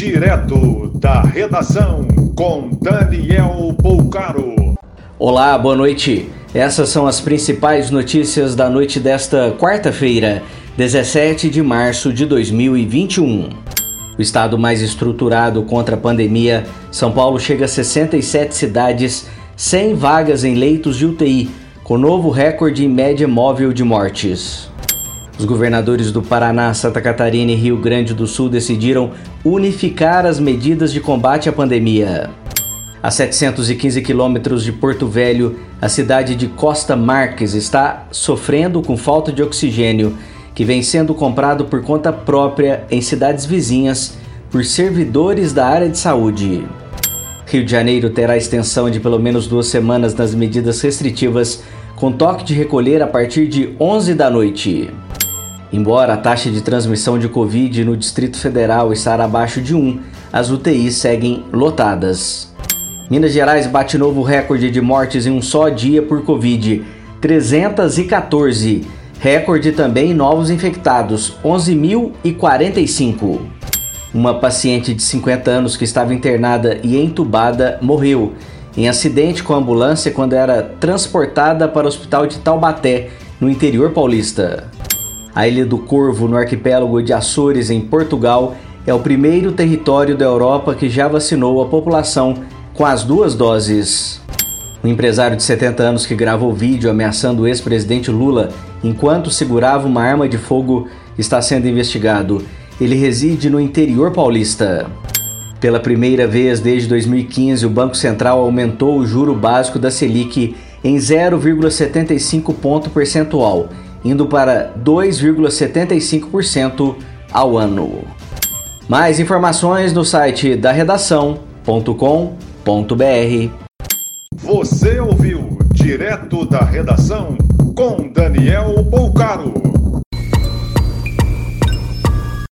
Direto da redação com Daniel Poucaro. Olá, boa noite. Essas são as principais notícias da noite desta quarta-feira, 17 de março de 2021. O estado mais estruturado contra a pandemia, São Paulo chega a 67 cidades, 100 vagas em leitos de UTI, com novo recorde em média móvel de mortes. Os governadores do Paraná, Santa Catarina e Rio Grande do Sul decidiram unificar as medidas de combate à pandemia. A 715 quilômetros de Porto Velho, a cidade de Costa Marques está sofrendo com falta de oxigênio, que vem sendo comprado por conta própria em cidades vizinhas por servidores da área de saúde. Rio de Janeiro terá extensão de pelo menos duas semanas nas medidas restritivas, com toque de recolher a partir de 11 da noite. Embora a taxa de transmissão de Covid no Distrito Federal estar abaixo de 1, as UTIs seguem lotadas. Minas Gerais bate novo recorde de mortes em um só dia por Covid, 314. Recorde também em novos infectados, 11.045. Uma paciente de 50 anos que estava internada e entubada morreu em acidente com ambulância quando era transportada para o hospital de Taubaté, no interior paulista. A Ilha do Corvo, no arquipélago de Açores, em Portugal, é o primeiro território da Europa que já vacinou a população com as duas doses. Um empresário de 70 anos que gravou vídeo ameaçando o ex-presidente Lula enquanto segurava uma arma de fogo está sendo investigado. Ele reside no interior paulista. Pela primeira vez desde 2015, o Banco Central aumentou o juro básico da Selic em 0,75 ponto percentual indo para 2,75% ao ano. Mais informações no site da redação.com.br. Você ouviu direto da redação com Daniel Bolcaro.